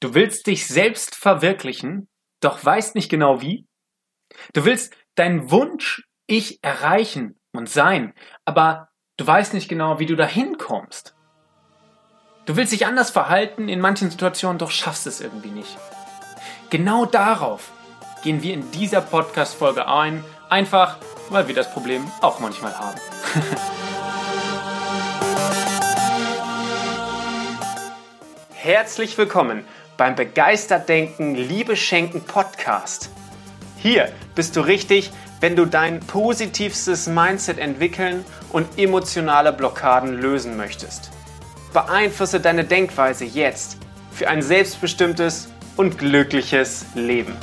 Du willst dich selbst verwirklichen, doch weißt nicht genau wie. Du willst deinen Wunsch Ich erreichen und sein, aber du weißt nicht genau, wie du dahin kommst. Du willst dich anders verhalten in manchen Situationen, doch schaffst es irgendwie nicht. Genau darauf gehen wir in dieser Podcast-Folge ein, einfach weil wir das Problem auch manchmal haben. Herzlich willkommen beim Begeistert Denken, Liebe Schenken Podcast. Hier bist du richtig, wenn du dein positivstes Mindset entwickeln und emotionale Blockaden lösen möchtest. Beeinflusse deine Denkweise jetzt für ein selbstbestimmtes und glückliches Leben.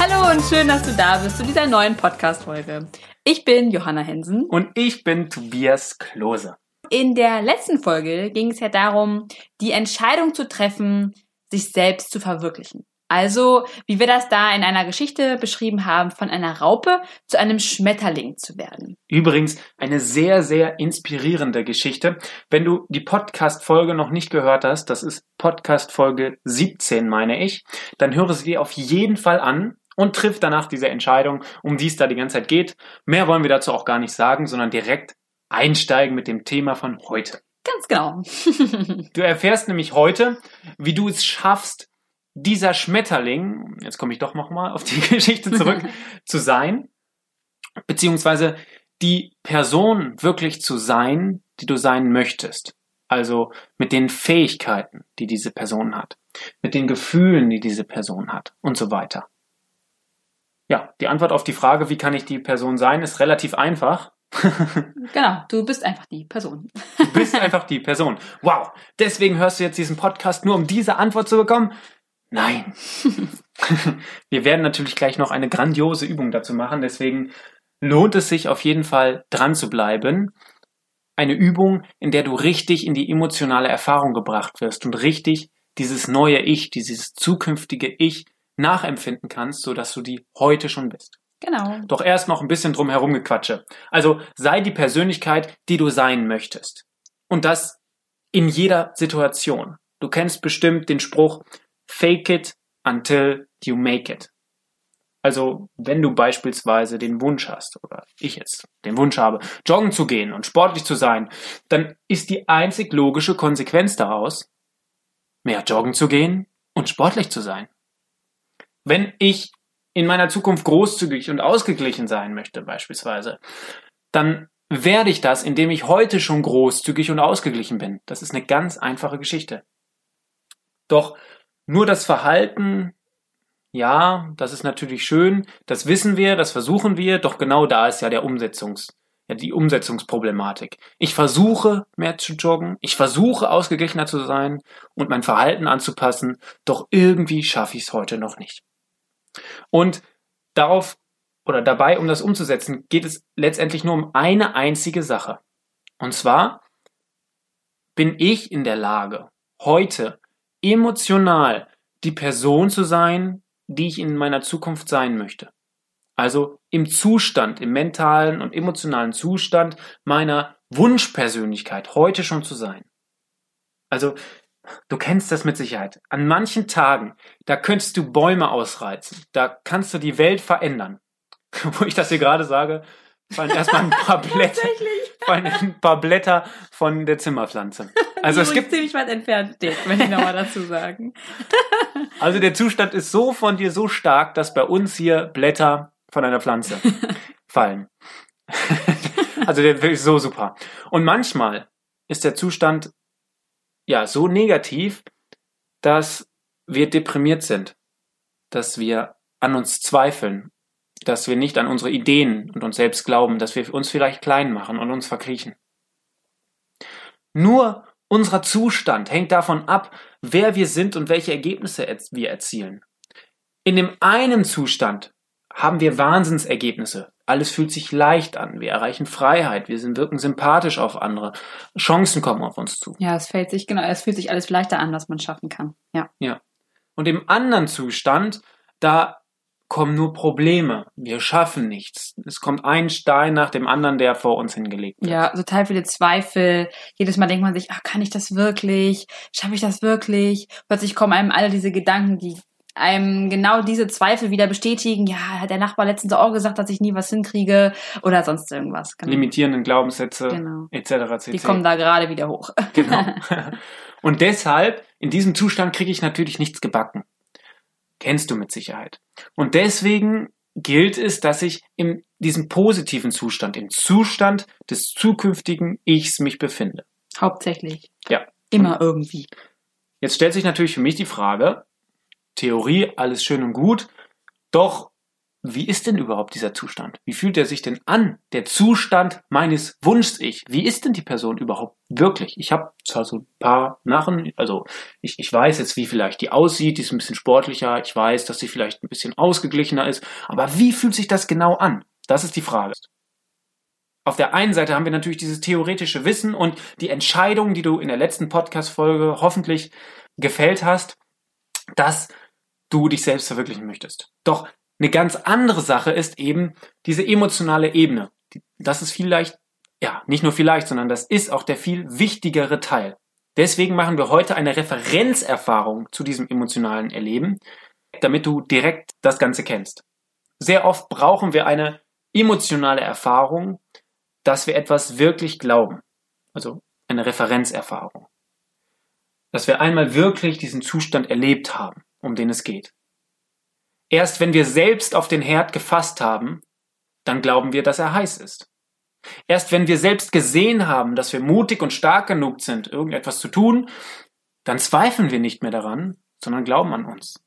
Hallo und schön, dass du da bist zu dieser neuen Podcast-Folge. Ich bin Johanna Hensen. Und ich bin Tobias Klose. In der letzten Folge ging es ja darum, die Entscheidung zu treffen, sich selbst zu verwirklichen. Also, wie wir das da in einer Geschichte beschrieben haben, von einer Raupe zu einem Schmetterling zu werden. Übrigens eine sehr, sehr inspirierende Geschichte. Wenn du die Podcast-Folge noch nicht gehört hast, das ist Podcast-Folge 17, meine ich, dann höre sie dir auf jeden Fall an und triff danach diese Entscheidung, um die es da die ganze Zeit geht. Mehr wollen wir dazu auch gar nicht sagen, sondern direkt einsteigen mit dem Thema von heute. Ganz genau. du erfährst nämlich heute, wie du es schaffst, dieser Schmetterling, jetzt komme ich doch nochmal auf die Geschichte zurück, zu sein, beziehungsweise die Person wirklich zu sein, die du sein möchtest. Also mit den Fähigkeiten, die diese Person hat, mit den Gefühlen, die diese Person hat und so weiter. Ja, die Antwort auf die Frage, wie kann ich die Person sein, ist relativ einfach. genau, du bist einfach die Person. du bist einfach die Person. Wow, deswegen hörst du jetzt diesen Podcast nur, um diese Antwort zu bekommen? Nein. Wir werden natürlich gleich noch eine grandiose Übung dazu machen, deswegen lohnt es sich auf jeden Fall dran zu bleiben. Eine Übung, in der du richtig in die emotionale Erfahrung gebracht wirst und richtig dieses neue Ich, dieses zukünftige Ich nachempfinden kannst, sodass du die heute schon bist. Genau. Doch erst noch ein bisschen drum herum gequatsche. Also sei die Persönlichkeit, die du sein möchtest. Und das in jeder Situation. Du kennst bestimmt den Spruch, fake it until you make it. Also, wenn du beispielsweise den Wunsch hast, oder ich jetzt den Wunsch habe, joggen zu gehen und sportlich zu sein, dann ist die einzig logische Konsequenz daraus, mehr joggen zu gehen und sportlich zu sein. Wenn ich in meiner Zukunft großzügig und ausgeglichen sein möchte, beispielsweise, dann werde ich das, indem ich heute schon großzügig und ausgeglichen bin. Das ist eine ganz einfache Geschichte. Doch nur das Verhalten, ja, das ist natürlich schön, das wissen wir, das versuchen wir, doch genau da ist ja der Umsetzungs, ja, die Umsetzungsproblematik. Ich versuche mehr zu joggen, ich versuche ausgeglichener zu sein und mein Verhalten anzupassen, doch irgendwie schaffe ich es heute noch nicht. Und darauf oder dabei, um das umzusetzen, geht es letztendlich nur um eine einzige Sache. Und zwar bin ich in der Lage, heute emotional die Person zu sein, die ich in meiner Zukunft sein möchte. Also im Zustand, im mentalen und emotionalen Zustand meiner Wunschpersönlichkeit heute schon zu sein. Also Du kennst das mit Sicherheit. An manchen Tagen, da könntest du Bäume ausreizen. Da kannst du die Welt verändern. Wo ich das hier gerade sage, fallen erstmal ein paar Blätter, fallen ein paar Blätter von der Zimmerpflanze. Also es gibt ziemlich weit entfernt steht, möchte ich nochmal dazu sagen. also der Zustand ist so von dir so stark, dass bei uns hier Blätter von einer Pflanze fallen. also der ist so super. Und manchmal ist der Zustand ja, so negativ, dass wir deprimiert sind, dass wir an uns zweifeln, dass wir nicht an unsere Ideen und uns selbst glauben, dass wir uns vielleicht klein machen und uns verkriechen. Nur unser Zustand hängt davon ab, wer wir sind und welche Ergebnisse wir erzielen. In dem einen Zustand haben wir Wahnsinnsergebnisse. Alles fühlt sich leicht an. Wir erreichen Freiheit. Wir sind, wirken sympathisch auf andere. Chancen kommen auf uns zu. Ja, es fällt sich, genau, es fühlt sich alles leichter an, was man schaffen kann. Ja. Ja. Und im anderen Zustand, da kommen nur Probleme. Wir schaffen nichts. Es kommt ein Stein nach dem anderen, der vor uns hingelegt wird. Ja, total viele Zweifel. Jedes Mal denkt man sich, ach, kann ich das wirklich? Schaffe ich das wirklich? Plötzlich kommen einem alle diese Gedanken, die einem genau diese Zweifel wieder bestätigen. Ja, hat der Nachbar letztens auch gesagt, dass ich nie was hinkriege oder sonst irgendwas. Genau. Limitierenden Glaubenssätze Genau. etc. Die kommen da gerade wieder hoch. Genau. Und deshalb, in diesem Zustand kriege ich natürlich nichts gebacken. Kennst du mit Sicherheit. Und deswegen gilt es, dass ich in diesem positiven Zustand, im Zustand des zukünftigen Ichs mich befinde. Hauptsächlich. Ja. Immer irgendwie. Jetzt stellt sich natürlich für mich die Frage, Theorie, alles schön und gut, doch wie ist denn überhaupt dieser Zustand? Wie fühlt er sich denn an? Der Zustand meines Wunschs-Ich. Wie ist denn die Person überhaupt wirklich? Ich habe zwar so ein paar Narren, also ich, ich weiß jetzt, wie vielleicht die aussieht, die ist ein bisschen sportlicher, ich weiß, dass sie vielleicht ein bisschen ausgeglichener ist, aber wie fühlt sich das genau an? Das ist die Frage. Auf der einen Seite haben wir natürlich dieses theoretische Wissen und die Entscheidung, die du in der letzten Podcast-Folge hoffentlich gefällt hast, dass du dich selbst verwirklichen möchtest. Doch eine ganz andere Sache ist eben diese emotionale Ebene. Das ist vielleicht, ja, nicht nur vielleicht, sondern das ist auch der viel wichtigere Teil. Deswegen machen wir heute eine Referenzerfahrung zu diesem emotionalen Erleben, damit du direkt das Ganze kennst. Sehr oft brauchen wir eine emotionale Erfahrung, dass wir etwas wirklich glauben. Also eine Referenzerfahrung. Dass wir einmal wirklich diesen Zustand erlebt haben, um den es geht. Erst wenn wir selbst auf den Herd gefasst haben, dann glauben wir, dass er heiß ist. Erst wenn wir selbst gesehen haben, dass wir mutig und stark genug sind, irgendetwas zu tun, dann zweifeln wir nicht mehr daran, sondern glauben an uns.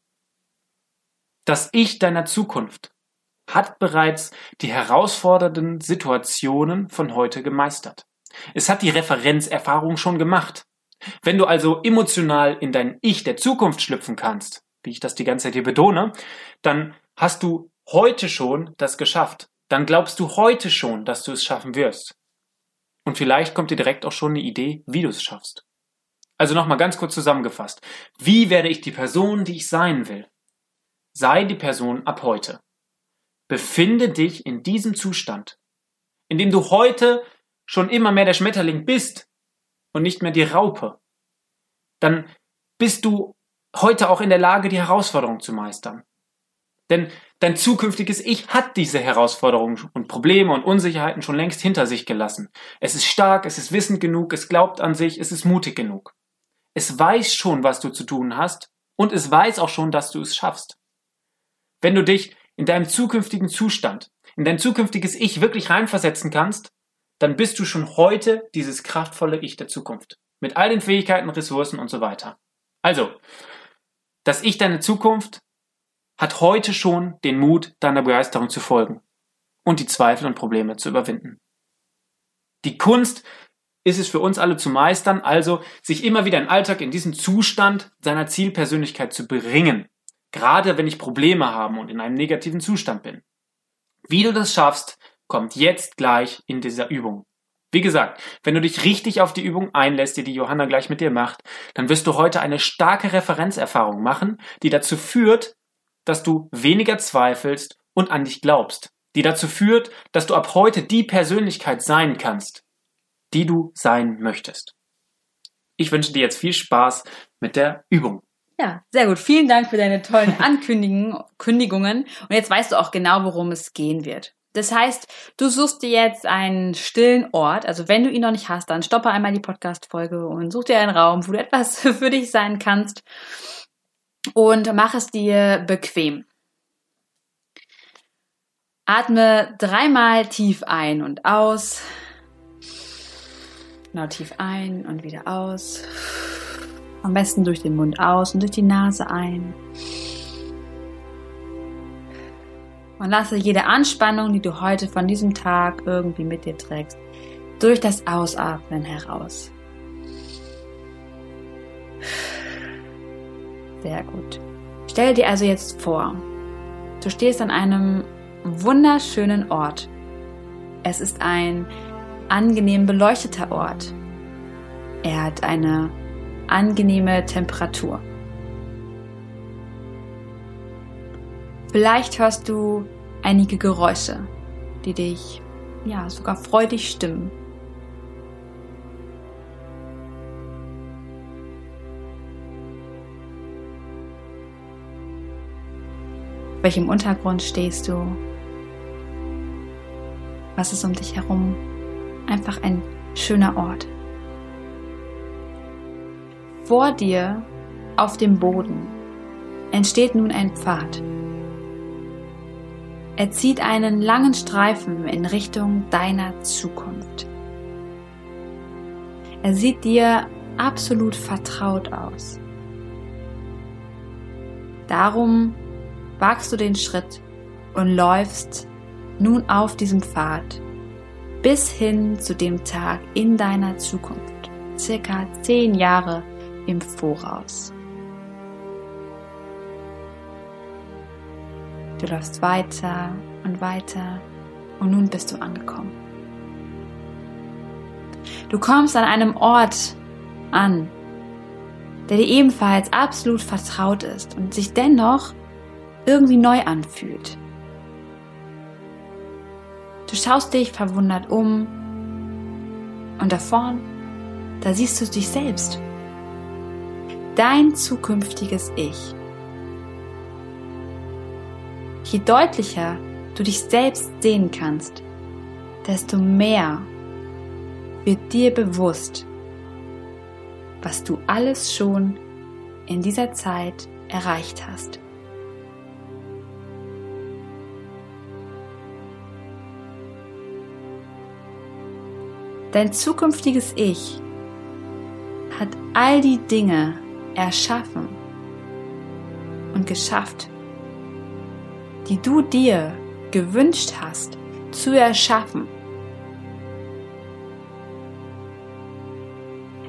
Das Ich deiner Zukunft hat bereits die herausfordernden Situationen von heute gemeistert. Es hat die Referenzerfahrung schon gemacht. Wenn du also emotional in dein Ich der Zukunft schlüpfen kannst, wie ich das die ganze Zeit hier betone, dann hast du heute schon das geschafft. Dann glaubst du heute schon, dass du es schaffen wirst. Und vielleicht kommt dir direkt auch schon eine Idee, wie du es schaffst. Also nochmal ganz kurz zusammengefasst. Wie werde ich die Person, die ich sein will? Sei die Person ab heute. Befinde dich in diesem Zustand, in dem du heute schon immer mehr der Schmetterling bist und nicht mehr die Raupe. Dann bist du heute auch in der Lage, die Herausforderung zu meistern. Denn dein zukünftiges Ich hat diese Herausforderungen und Probleme und Unsicherheiten schon längst hinter sich gelassen. Es ist stark, es ist wissend genug, es glaubt an sich, es ist mutig genug. Es weiß schon, was du zu tun hast und es weiß auch schon, dass du es schaffst. Wenn du dich in deinem zukünftigen Zustand, in dein zukünftiges Ich wirklich reinversetzen kannst, dann bist du schon heute dieses kraftvolle Ich der Zukunft. Mit all den Fähigkeiten, Ressourcen und so weiter. Also, das Ich deiner Zukunft hat heute schon den Mut, deiner Begeisterung zu folgen und die Zweifel und Probleme zu überwinden. Die Kunst ist es für uns alle zu meistern, also sich immer wieder im Alltag in diesen Zustand seiner Zielpersönlichkeit zu bringen, gerade wenn ich Probleme habe und in einem negativen Zustand bin. Wie du das schaffst, kommt jetzt gleich in dieser Übung. Wie gesagt, wenn du dich richtig auf die Übung einlässt, die die Johanna gleich mit dir macht, dann wirst du heute eine starke Referenzerfahrung machen, die dazu führt, dass du weniger zweifelst und an dich glaubst, die dazu führt, dass du ab heute die Persönlichkeit sein kannst, die du sein möchtest. Ich wünsche dir jetzt viel Spaß mit der Übung. Ja, sehr gut. Vielen Dank für deine tollen Ankündigungen. Und jetzt weißt du auch genau, worum es gehen wird. Das heißt, du suchst dir jetzt einen stillen Ort. Also wenn du ihn noch nicht hast, dann stoppe einmal die Podcast-Folge und such dir einen Raum, wo du etwas für dich sein kannst und mach es dir bequem. Atme dreimal tief ein und aus. Genau, tief ein und wieder aus. Am besten durch den Mund aus und durch die Nase ein. Und lasse jede Anspannung, die du heute von diesem Tag irgendwie mit dir trägst, durch das Ausatmen heraus. Sehr gut. Stell dir also jetzt vor, du stehst an einem wunderschönen Ort. Es ist ein angenehm beleuchteter Ort. Er hat eine angenehme Temperatur. Vielleicht hörst du einige Geräusche, die dich ja sogar freudig stimmen. welchem Untergrund stehst du? Was ist um dich herum? Einfach ein schöner Ort. Vor dir auf dem Boden entsteht nun ein Pfad. Er zieht einen langen Streifen in Richtung deiner Zukunft. Er sieht dir absolut vertraut aus. Darum wagst du den Schritt und läufst nun auf diesem Pfad bis hin zu dem Tag in deiner Zukunft, circa zehn Jahre im Voraus. Du läufst weiter und weiter und nun bist du angekommen. Du kommst an einem Ort an, der dir ebenfalls absolut vertraut ist und sich dennoch irgendwie neu anfühlt. Du schaust dich verwundert um und da vorn, da siehst du dich selbst. Dein zukünftiges Ich. Je deutlicher du dich selbst sehen kannst, desto mehr wird dir bewusst, was du alles schon in dieser Zeit erreicht hast. Dein zukünftiges Ich hat all die Dinge erschaffen und geschafft, die du dir gewünscht hast zu erschaffen.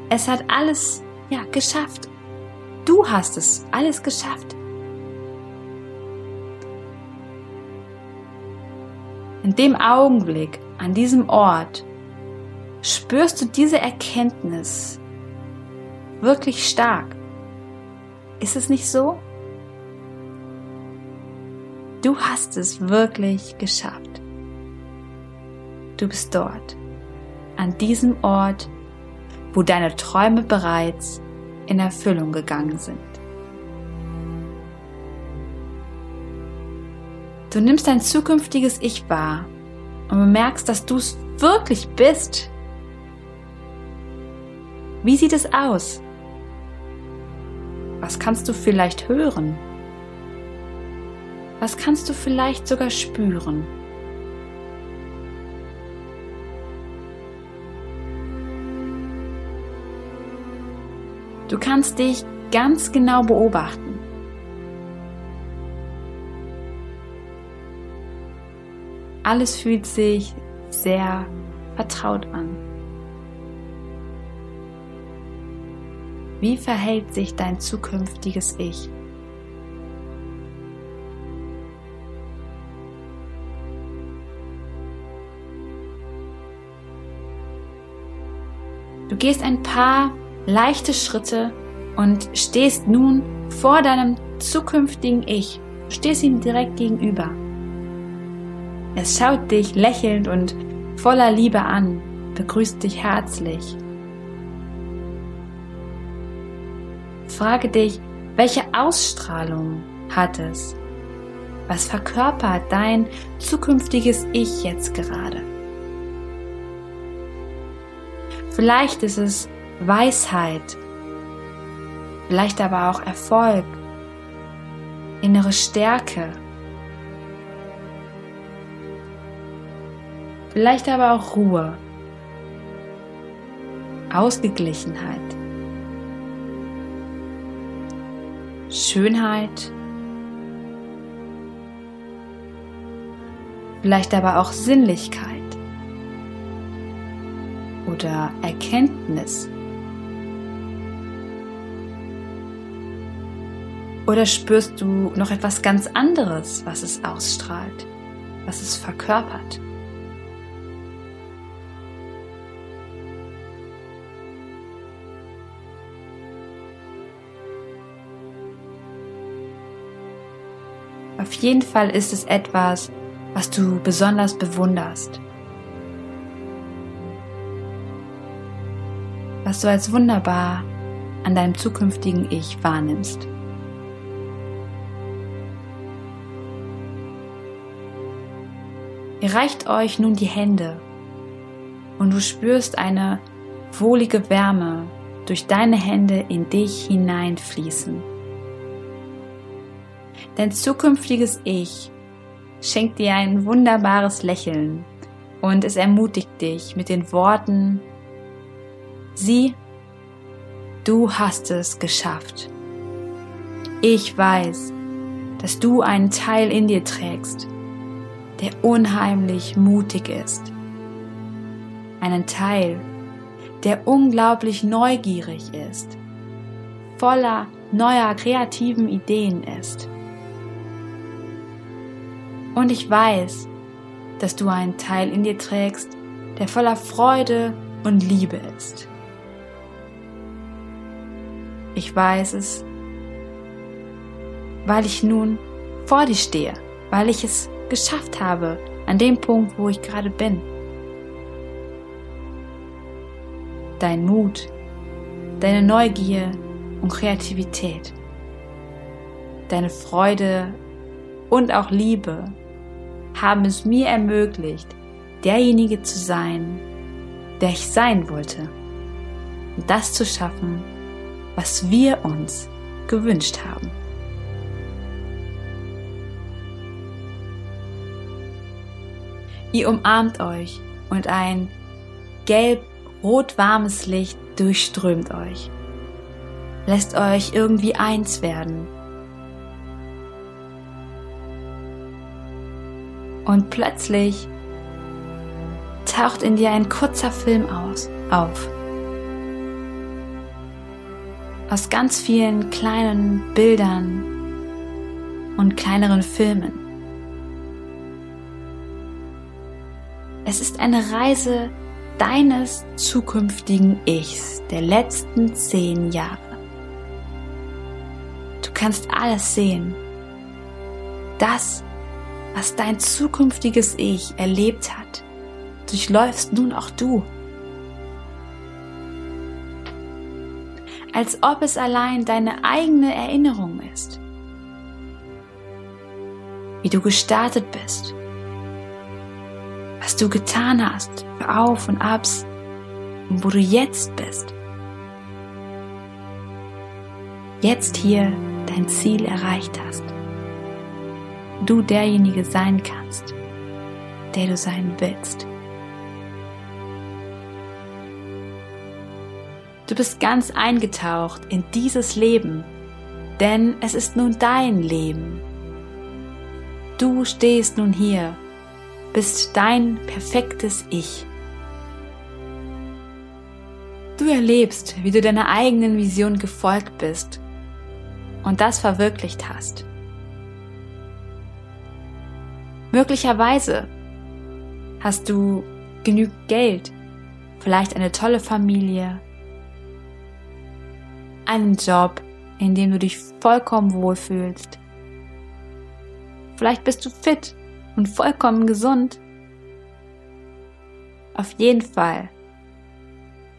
Es hat alles ja geschafft. Du hast es alles geschafft. In dem Augenblick, an diesem Ort, spürst du diese Erkenntnis wirklich stark. Ist es nicht so? Du hast es wirklich geschafft. Du bist dort, an diesem Ort, wo deine Träume bereits in Erfüllung gegangen sind. Du nimmst dein zukünftiges Ich wahr und bemerkst, dass du es wirklich bist. Wie sieht es aus? Was kannst du vielleicht hören? Was kannst du vielleicht sogar spüren? Du kannst dich ganz genau beobachten. Alles fühlt sich sehr vertraut an. Wie verhält sich dein zukünftiges Ich? Du gehst ein paar leichte Schritte und stehst nun vor deinem zukünftigen Ich. Du stehst ihm direkt gegenüber. Es schaut dich lächelnd und voller Liebe an, begrüßt dich herzlich Frage dich, welche Ausstrahlung hat es? Was verkörpert dein zukünftiges Ich jetzt gerade? Vielleicht ist es Weisheit, vielleicht aber auch Erfolg, innere Stärke, vielleicht aber auch Ruhe, Ausgeglichenheit. Schönheit, vielleicht aber auch Sinnlichkeit oder Erkenntnis. Oder spürst du noch etwas ganz anderes, was es ausstrahlt, was es verkörpert? Auf jeden Fall ist es etwas, was du besonders bewunderst. Was du als wunderbar an deinem zukünftigen Ich wahrnimmst. Ihr reicht euch nun die Hände und du spürst eine wohlige Wärme durch deine Hände in dich hineinfließen. Dein zukünftiges Ich schenkt dir ein wunderbares Lächeln und es ermutigt dich mit den Worten, sieh, du hast es geschafft. Ich weiß, dass du einen Teil in dir trägst, der unheimlich mutig ist. Einen Teil, der unglaublich neugierig ist, voller neuer kreativen Ideen ist. Und ich weiß, dass du einen Teil in dir trägst, der voller Freude und Liebe ist. Ich weiß es, weil ich nun vor dir stehe, weil ich es geschafft habe, an dem Punkt, wo ich gerade bin. Dein Mut, deine Neugier und Kreativität, deine Freude und auch Liebe haben es mir ermöglicht, derjenige zu sein, der ich sein wollte und das zu schaffen, was wir uns gewünscht haben. Ihr umarmt euch und ein gelb-rot warmes Licht durchströmt euch, lässt euch irgendwie eins werden. Und plötzlich taucht in dir ein kurzer Film aus, auf. Aus ganz vielen kleinen Bildern und kleineren Filmen. Es ist eine Reise deines zukünftigen Ichs der letzten zehn Jahre. Du kannst alles sehen. Das, was dein zukünftiges Ich erlebt hat, durchläufst nun auch du. Als ob es allein deine eigene Erinnerung ist. Wie du gestartet bist was du getan hast, für Auf und Abs und wo du jetzt bist. Jetzt hier dein Ziel erreicht hast. Du derjenige sein kannst, der du sein willst. Du bist ganz eingetaucht in dieses Leben, denn es ist nun dein Leben. Du stehst nun hier bist dein perfektes Ich. Du erlebst, wie du deiner eigenen Vision gefolgt bist und das verwirklicht hast. Möglicherweise hast du genügend Geld, vielleicht eine tolle Familie, einen Job, in dem du dich vollkommen wohlfühlst. Vielleicht bist du fit und vollkommen gesund. Auf jeden Fall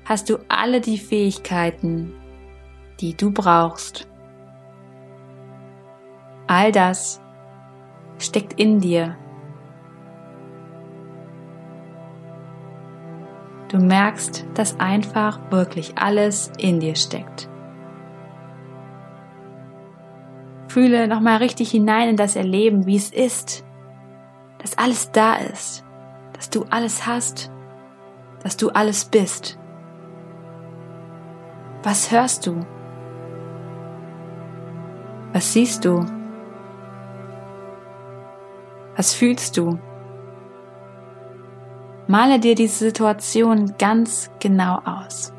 hast du alle die Fähigkeiten, die du brauchst. All das steckt in dir. Du merkst, dass einfach wirklich alles in dir steckt. Fühle nochmal richtig hinein in das Erleben, wie es ist, dass alles da ist, dass du alles hast, dass du alles bist. Was hörst du? Was siehst du? Was fühlst du? Male dir diese Situation ganz genau aus.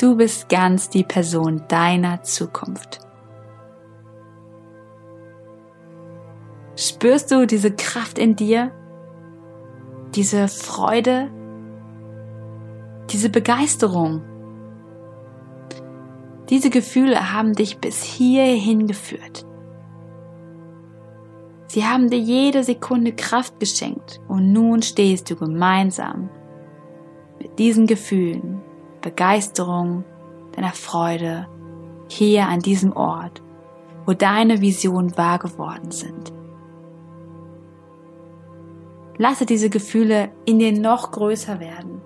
Du bist ganz die Person deiner Zukunft. Spürst du diese Kraft in dir? Diese Freude? Diese Begeisterung? Diese Gefühle haben dich bis hierhin geführt. Sie haben dir jede Sekunde Kraft geschenkt und nun stehst du gemeinsam mit diesen Gefühlen, Begeisterung, deiner Freude hier an diesem Ort, wo deine Visionen wahr geworden sind. Lasse diese Gefühle in dir noch größer werden.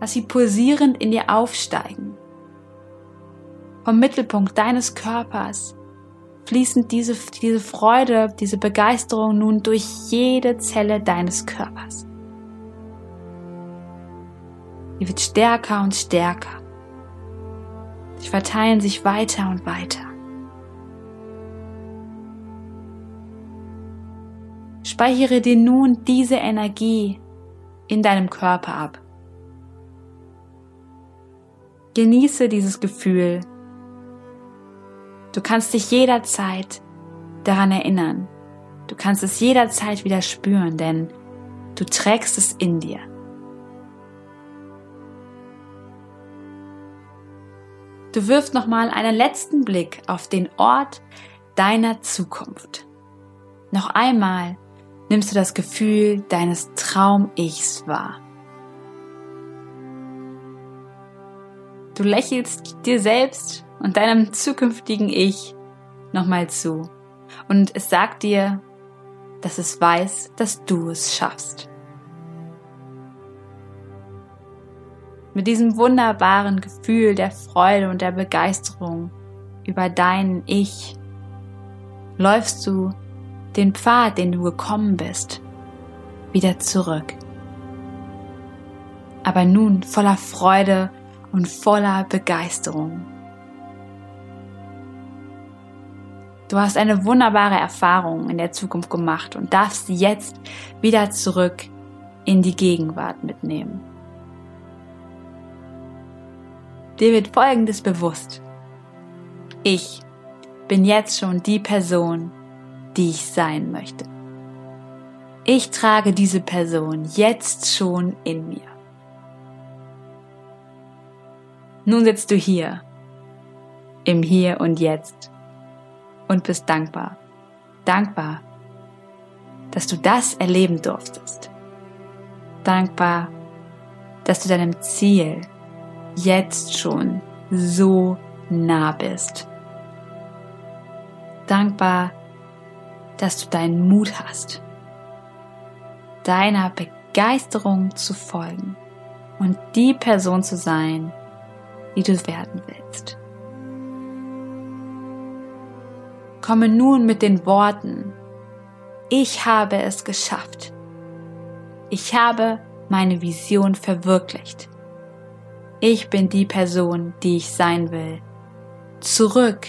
Lass sie pulsierend in dir aufsteigen. Vom Mittelpunkt deines Körpers fließend diese, diese Freude, diese Begeisterung nun durch jede Zelle deines Körpers. Die wird stärker und stärker. Sie verteilen sich weiter und weiter. Speichere dir nun diese Energie in deinem Körper ab. Genieße dieses Gefühl Du kannst dich jederzeit daran erinnern. Du kannst es jederzeit wieder spüren, denn du trägst es in dir. Du wirfst nochmal einen letzten Blick auf den Ort deiner Zukunft. Noch einmal nimmst du das Gefühl deines Traum-Ichs wahr. Du lächelst dir selbst und deinem zukünftigen Ich nochmal zu. Und es sagt dir, dass es weiß, dass du es schaffst. Mit diesem wunderbaren Gefühl der Freude und der Begeisterung über dein Ich läufst du den Pfad, den du gekommen bist, wieder zurück. Aber nun voller Freude und voller Begeisterung. Du hast eine wunderbare Erfahrung in der Zukunft gemacht und darfst sie jetzt wieder zurück in die Gegenwart mitnehmen. Dir wird Folgendes bewusst. Ich bin jetzt schon die Person, die ich sein möchte. Ich trage diese Person jetzt schon in mir. Nun sitzt du hier, im Hier und Jetzt und bist dankbar. Dankbar, dass du das erleben durftest. Dankbar, dass du deinem Ziel jetzt schon so nah bist. Dankbar, dass du deinen Mut hast, deiner Begeisterung zu folgen und die Person zu sein, die du werden willst. komme nun mit den Worten, ich habe es geschafft. Ich habe meine Vision verwirklicht. Ich bin die Person, die ich sein will. Zurück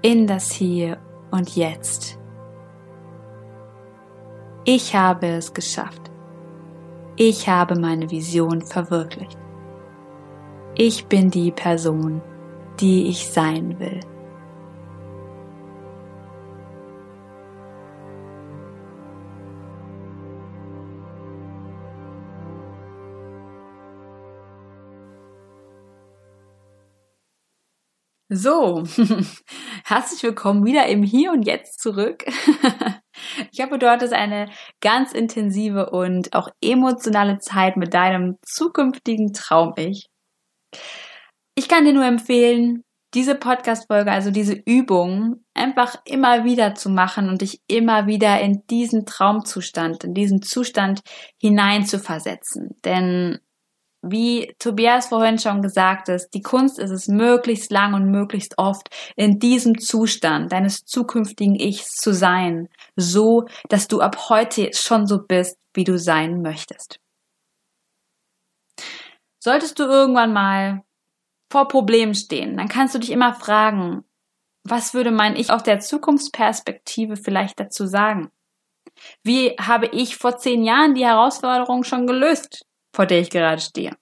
in das Hier und Jetzt. Ich habe es geschafft. Ich habe meine Vision verwirklicht. Ich bin die Person, die ich sein will. So, herzlich willkommen wieder im Hier und Jetzt zurück. Ich hoffe, du hattest eine ganz intensive und auch emotionale Zeit mit deinem zukünftigen Traum-Ich. Ich kann dir nur empfehlen, diese Podcast-Folge, also diese Übung, einfach immer wieder zu machen und dich immer wieder in diesen Traumzustand, in diesen Zustand hinein zu versetzen. Denn wie Tobias vorhin schon gesagt ist, die Kunst ist es, möglichst lang und möglichst oft in diesem Zustand deines zukünftigen Ichs zu sein, so dass du ab heute schon so bist, wie du sein möchtest. Solltest du irgendwann mal vor Problemen stehen, dann kannst du dich immer fragen, was würde mein Ich aus der Zukunftsperspektive vielleicht dazu sagen? Wie habe ich vor zehn Jahren die Herausforderung schon gelöst? Vor der ich gerade stehe.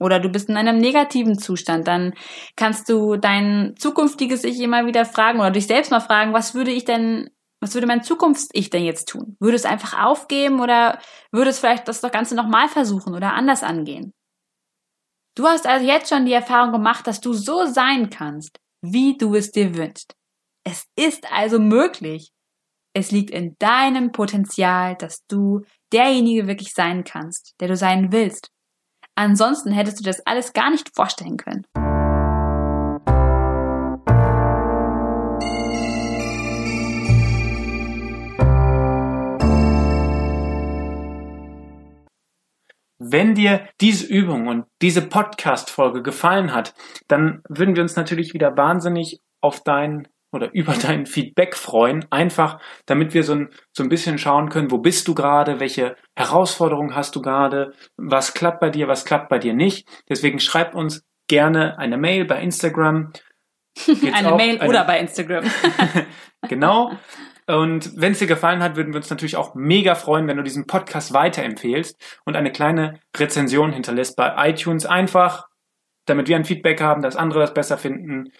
Oder du bist in einem negativen Zustand, dann kannst du dein zukünftiges Ich immer wieder fragen oder dich selbst mal fragen, was würde ich denn, was würde mein Zukunfts-Ich denn jetzt tun? Würde es einfach aufgeben oder würde es vielleicht das Ganze nochmal versuchen oder anders angehen? Du hast also jetzt schon die Erfahrung gemacht, dass du so sein kannst, wie du es dir wünschst. Es ist also möglich. Es liegt in deinem Potenzial, dass du derjenige wirklich sein kannst, der du sein willst. Ansonsten hättest du das alles gar nicht vorstellen können. Wenn dir diese Übung und diese Podcast-Folge gefallen hat, dann würden wir uns natürlich wieder wahnsinnig auf dein oder über dein Feedback freuen, einfach damit wir so ein, so ein bisschen schauen können, wo bist du gerade, welche Herausforderungen hast du gerade, was klappt bei dir, was klappt bei dir nicht. Deswegen schreib uns gerne eine Mail bei Instagram. eine Mail eine, oder bei Instagram. genau. Und wenn es dir gefallen hat, würden wir uns natürlich auch mega freuen, wenn du diesen Podcast weiterempfehlst und eine kleine Rezension hinterlässt bei iTunes. Einfach, damit wir ein Feedback haben, dass andere das besser finden,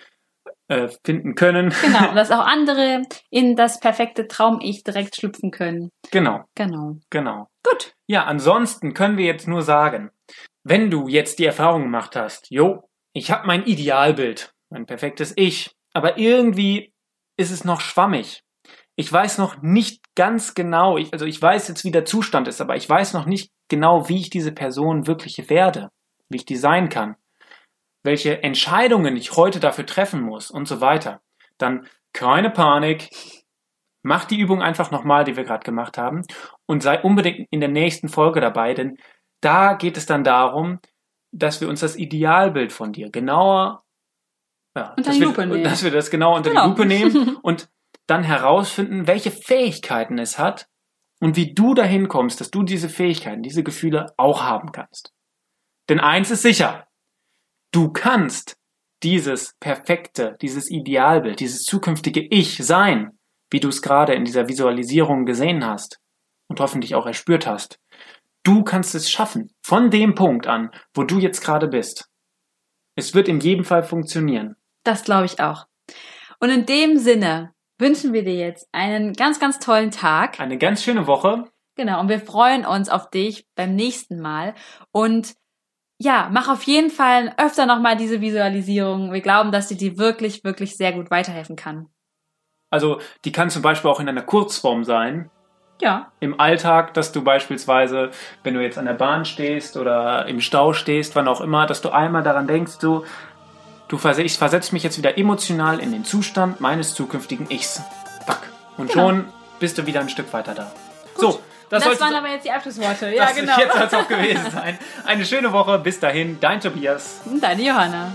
äh, finden können. Genau, dass auch andere in das perfekte Traum-Ich direkt schlüpfen können. Genau. Genau. Genau. Gut. Ja, ansonsten können wir jetzt nur sagen, wenn du jetzt die Erfahrung gemacht hast, jo, ich habe mein Idealbild, mein perfektes Ich, aber irgendwie ist es noch schwammig ich weiß noch nicht ganz genau, ich, also ich weiß jetzt, wie der Zustand ist, aber ich weiß noch nicht genau, wie ich diese Person wirklich werde, wie ich die sein kann, welche Entscheidungen ich heute dafür treffen muss und so weiter. Dann keine Panik, mach die Übung einfach nochmal, die wir gerade gemacht haben und sei unbedingt in der nächsten Folge dabei, denn da geht es dann darum, dass wir uns das Idealbild von dir genauer ja, unter die Lupe wir, nehmen. dass wir das genau unter genau. die Lupe nehmen und dann herausfinden, welche Fähigkeiten es hat und wie du dahin kommst, dass du diese Fähigkeiten, diese Gefühle auch haben kannst. Denn eins ist sicher, du kannst dieses perfekte, dieses Idealbild, dieses zukünftige Ich sein, wie du es gerade in dieser Visualisierung gesehen hast und hoffentlich auch erspürt hast. Du kannst es schaffen, von dem Punkt an, wo du jetzt gerade bist. Es wird in jedem Fall funktionieren. Das glaube ich auch. Und in dem Sinne wünschen wir dir jetzt einen ganz, ganz tollen Tag. Eine ganz schöne Woche. Genau, und wir freuen uns auf dich beim nächsten Mal. Und ja, mach auf jeden Fall öfter nochmal diese Visualisierung. Wir glauben, dass sie dir wirklich, wirklich sehr gut weiterhelfen kann. Also, die kann zum Beispiel auch in einer Kurzform sein. Ja. Im Alltag, dass du beispielsweise, wenn du jetzt an der Bahn stehst oder im Stau stehst, wann auch immer, dass du einmal daran denkst, Du vers ich versetze mich jetzt wieder emotional in den Zustand meines zukünftigen Ichs. Pack. Und genau. schon bist du wieder ein Stück weiter da. Gut. So, das, das waren aber jetzt die Abschlussworte. Ja, das genau. Jetzt soll es auch gewesen sein. Eine schöne Woche. Bis dahin, dein Tobias. Und deine Johanna.